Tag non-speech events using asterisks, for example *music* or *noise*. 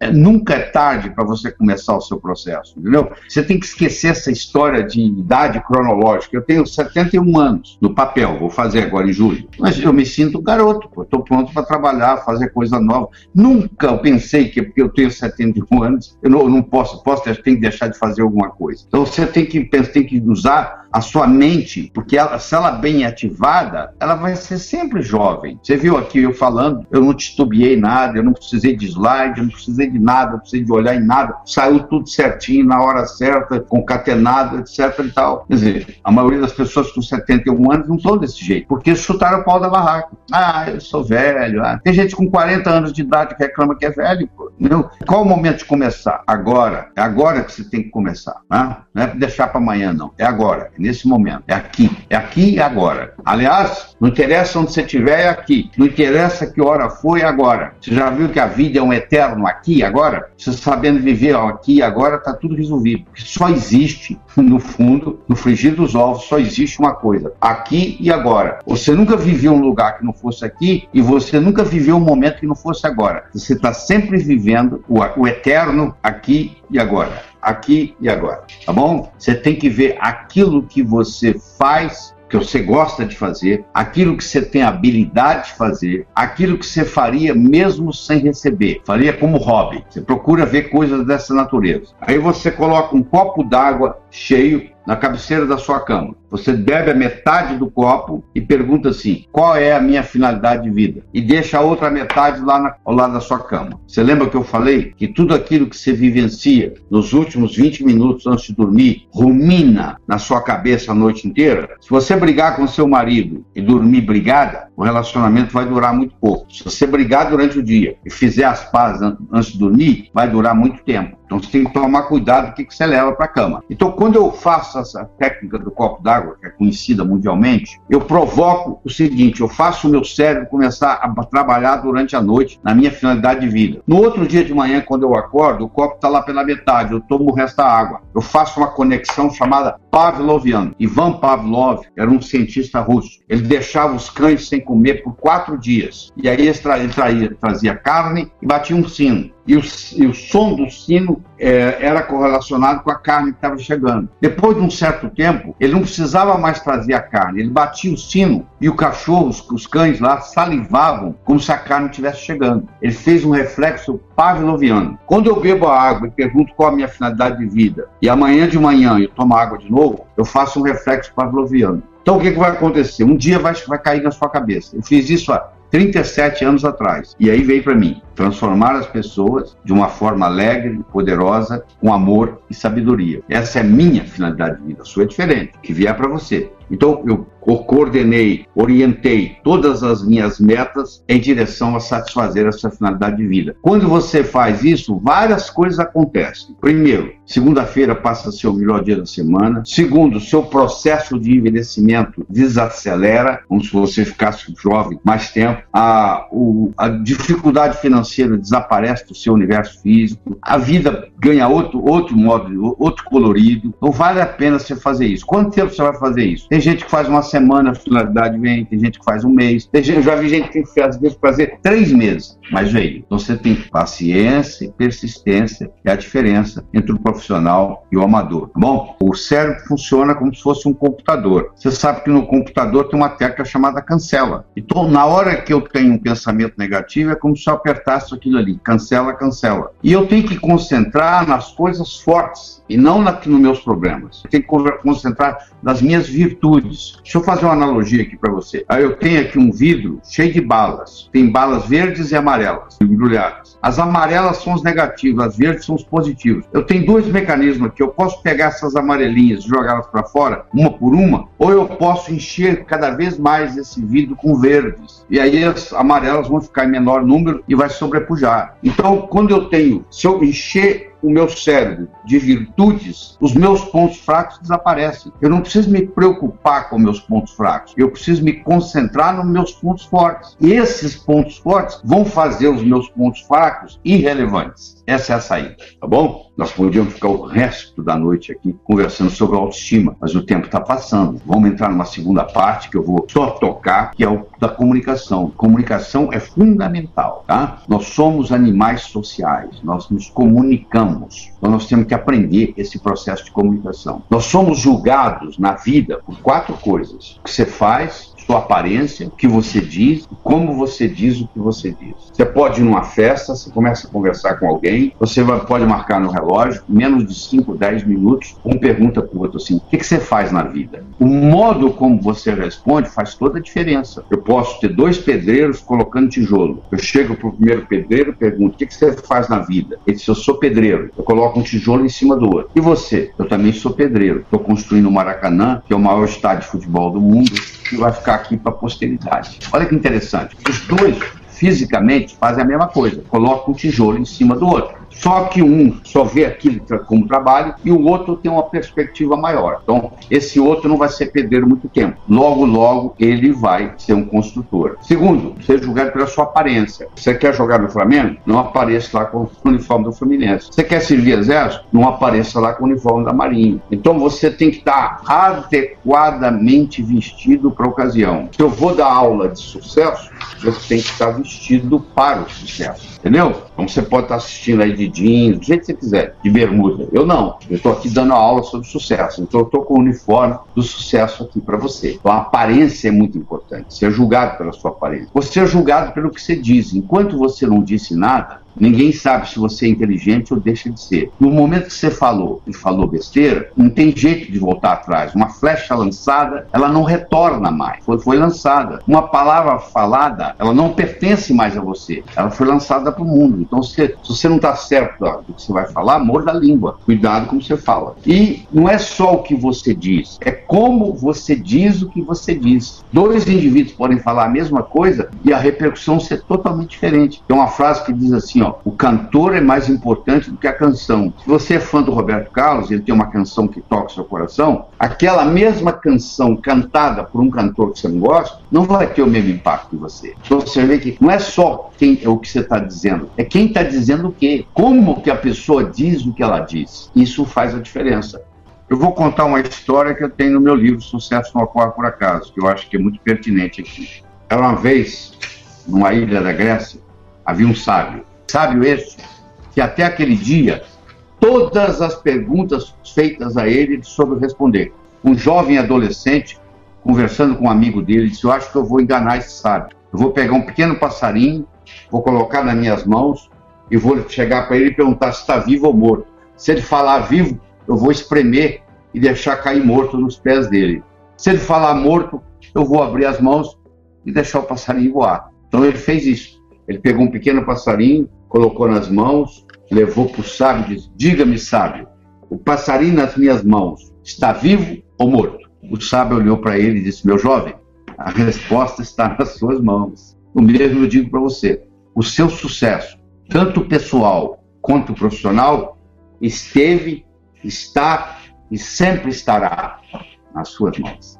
É, nunca é tarde para você começar o seu processo, entendeu? Você tem que esquecer essa história de idade cronológica. Eu tenho 71 anos no papel, vou fazer agora em julho, mas eu me sinto garoto, estou pronto para trabalhar, fazer coisa nova. Nunca eu pensei que porque eu tenho 71 anos, eu não, eu não posso, posso, tenho que deixar de fazer alguma coisa. Então você tem que, tem que usar a sua mente, porque ela, se ela bem ativada, ela vai ser sempre jovem. Você viu aqui eu falando, eu não titubeei nada, eu não precisei de slide, eu não precisei de nada, não precisei de olhar em nada, saiu tudo certinho, na hora certa, concatenado, etc e tal. Quer dizer, a maioria das pessoas com 71 anos não são desse jeito, porque chutaram o pau da barraca. Ah, eu sou velho. Ah. Tem gente com 40 anos de idade que reclama que é velho, pô. Entendeu? Qual o momento de começar? Agora. É agora que você tem que começar. Né? Não é deixar para amanhã, não. É agora nesse momento. É aqui. É aqui e agora. Aliás, não interessa onde você estiver, é aqui. Não interessa que hora foi, é agora. Você já viu que a vida é um eterno aqui e agora? Você sabendo viver aqui e agora, está tudo resolvido. Porque só existe, no fundo, no frigir dos ovos, só existe uma coisa: aqui e agora. Você nunca viveu um lugar que não fosse aqui e você nunca viveu um momento que não fosse agora. Você está sempre vivendo o, o eterno aqui e agora aqui e agora, tá bom? Você tem que ver aquilo que você faz que você gosta de fazer, aquilo que você tem habilidade de fazer, aquilo que você faria mesmo sem receber, faria como hobby. Você procura ver coisas dessa natureza. Aí você coloca um copo d'água cheio na cabeceira da sua cama. Você bebe a metade do copo e pergunta assim: qual é a minha finalidade de vida? E deixa a outra metade lá na, ao lado da sua cama. Você lembra que eu falei que tudo aquilo que você vivencia nos últimos 20 minutos antes de dormir rumina na sua cabeça a noite inteira? Se você brigar com seu marido e dormir brigada, o relacionamento vai durar muito pouco. Se você brigar durante o dia e fizer as pazes antes de dormir, vai durar muito tempo. Então você tem que tomar cuidado do que, que você leva para a cama. Então, quando eu faço essa técnica do copo d'água, que é conhecida mundialmente, eu provoco o seguinte: eu faço o meu cérebro começar a trabalhar durante a noite na minha finalidade de vida. No outro dia de manhã, quando eu acordo, o copo está lá pela metade, eu tomo o resto da água. Eu faço uma conexão chamada Pavloviana. Ivan Pavlov era um cientista russo. Ele deixava os cães sem comer por quatro dias. E aí ele, trazia, trazia carne e batia um sino e o, e o som do sino é, era correlacionado com a carne que estava chegando. Depois de um certo tempo, ele não precisava mais trazer a carne, ele batia o sino e o cachorro, os, os cães lá, salivavam como se a carne estivesse chegando. Ele fez um reflexo pavloviano. Quando eu bebo a água e pergunto qual a minha finalidade de vida, e amanhã de manhã eu tomo água de novo, eu faço um reflexo pavloviano. Então o que, que vai acontecer? Um dia vai, vai cair na sua cabeça. Eu fiz isso há 37 anos atrás. E aí veio para mim transformar as pessoas de uma forma alegre, poderosa, com amor e sabedoria. Essa é minha finalidade de vida. A sua é diferente, que vier para você. Então eu coordenei, orientei todas as minhas metas em direção a satisfazer essa finalidade de vida. Quando você faz isso, várias coisas acontecem. Primeiro, segunda-feira passa a ser o melhor dia da semana. Segundo, seu processo de envelhecimento desacelera, como se você ficasse jovem mais tempo. A, o, a dificuldade financeira desaparece do seu universo físico. A vida ganha outro, outro modo, outro colorido. Então vale a pena você fazer isso. Quanto tempo você vai fazer isso? Tem gente que faz uma semana, a finalidade vem, tem gente que faz um mês. Tem gente, eu já vi gente que faz, às vezes, fazer três meses, mas veio. Então você tem paciência e persistência, é a diferença entre o profissional e o amador, tá bom? O cérebro funciona como se fosse um computador. Você sabe que no computador tem uma tecla chamada cancela. Então, na hora que eu tenho um pensamento negativo, é como se eu apertasse aquilo ali, cancela, cancela. E eu tenho que concentrar nas coisas fortes e não na, nos meus problemas. Eu tenho que concentrar nas minhas virtudes. Deixa eu fazer uma analogia aqui para você. Eu tenho aqui um vidro cheio de balas. Tem balas verdes e amarelas, embrulhadas. As amarelas são os negativos, as verdes são os positivos. Eu tenho dois mecanismos aqui. Eu posso pegar essas amarelinhas e jogá-las para fora, uma por uma, ou eu posso encher cada vez mais esse vidro com verdes. E aí as amarelas vão ficar em menor número e vai sobrepujar. Então, quando eu tenho, se eu encher o meu cérebro de virtudes, os meus pontos fracos desaparecem. Eu não preciso me preocupar com meus pontos fracos. Eu preciso me concentrar nos meus pontos fortes. E esses pontos fortes vão fazer os meus pontos fracos irrelevantes. Essa é a saída, tá bom? Nós podíamos ficar o resto da noite aqui conversando sobre autoestima, mas o tempo está passando. Vamos entrar numa segunda parte que eu vou só tocar, que é o da comunicação. Comunicação é fundamental, tá? Nós somos animais sociais, nós nos comunicamos. Então nós temos que aprender esse processo de comunicação. Nós somos julgados na vida por quatro coisas: o que você faz, sua aparência, o que você diz, como você diz o que você diz. Você pode ir numa festa, você começa a conversar com alguém, você vai, pode marcar no relógio, menos de 5, 10 minutos, um pergunta para o outro assim: o que, que você faz na vida? O modo como você responde faz toda a diferença. Eu posso ter dois pedreiros colocando tijolo. Eu chego para o primeiro pedreiro e pergunto: o que, que você faz na vida? Ele diz: eu sou pedreiro. Eu coloco um tijolo em cima do outro. E você? Eu também sou pedreiro. Estou construindo o Maracanã, que é o maior estádio de futebol do mundo, que vai ficar aqui para a posteridade. Olha que interessante. Os dois, fisicamente, fazem a mesma coisa. Colocam um tijolo em cima do outro. Só que um só vê aquilo como trabalho e o outro tem uma perspectiva maior. Então, esse outro não vai ser muito tempo. Logo, logo, ele vai ser um construtor. Segundo, ser julgado pela sua aparência. Você quer jogar no Flamengo? Não apareça lá com o *laughs* uniforme do Fluminense. Você quer servir exército? Não apareça lá com o uniforme da Marinha. Então, você tem que estar adequadamente vestido para a ocasião. Se eu vou dar aula de sucesso, você tem que estar vestido para o sucesso. Entendeu? Então você pode estar assistindo aí de jeans, do jeito que você quiser, de bermuda. Eu não. Eu estou aqui dando aula sobre sucesso. Então eu estou com o uniforme do sucesso aqui para você. Então a aparência é muito importante. Ser julgado pela sua aparência. Você é julgado pelo que você diz. Enquanto você não disse nada, Ninguém sabe se você é inteligente ou deixa de ser. No momento que você falou e falou besteira, não tem jeito de voltar atrás. Uma flecha lançada, ela não retorna mais. Foi, foi lançada. Uma palavra falada, ela não pertence mais a você. Ela foi lançada para o mundo. Então, se, se você não está certo do que você vai falar, morda a língua. Cuidado como você fala. E não é só o que você diz, é como você diz o que você diz. Dois indivíduos podem falar a mesma coisa e a repercussão ser totalmente diferente. Tem uma frase que diz assim, o cantor é mais importante do que a canção. Se você é fã do Roberto Carlos, ele tem uma canção que toca seu coração, aquela mesma canção cantada por um cantor que você não gosta, não vai ter o mesmo impacto em você. Então você vê que não é só quem é o que você está dizendo, é quem está dizendo o quê? Como que a pessoa diz o que ela diz. Isso faz a diferença. Eu vou contar uma história que eu tenho no meu livro Sucesso Não Ocorre Por Acaso, que eu acho que é muito pertinente aqui. Era uma vez, numa ilha da Grécia, havia um sábio sábio esse, que até aquele dia, todas as perguntas feitas a ele, ele soube responder. Um jovem adolescente, conversando com um amigo dele, disse: Eu acho que eu vou enganar esse sábio. Eu vou pegar um pequeno passarinho, vou colocar nas minhas mãos e vou chegar para ele e perguntar se está vivo ou morto. Se ele falar vivo, eu vou espremer e deixar cair morto nos pés dele. Se ele falar morto, eu vou abrir as mãos e deixar o passarinho voar. Então ele fez isso. Ele pegou um pequeno passarinho, colocou nas mãos, levou para o sábio e disse: Diga-me, sábio, o passarinho nas minhas mãos está vivo ou morto? O sábio olhou para ele e disse: Meu jovem, a resposta está *laughs* nas suas mãos. O mesmo eu digo para você: o seu sucesso, tanto pessoal quanto profissional, esteve, está e sempre estará nas suas mãos.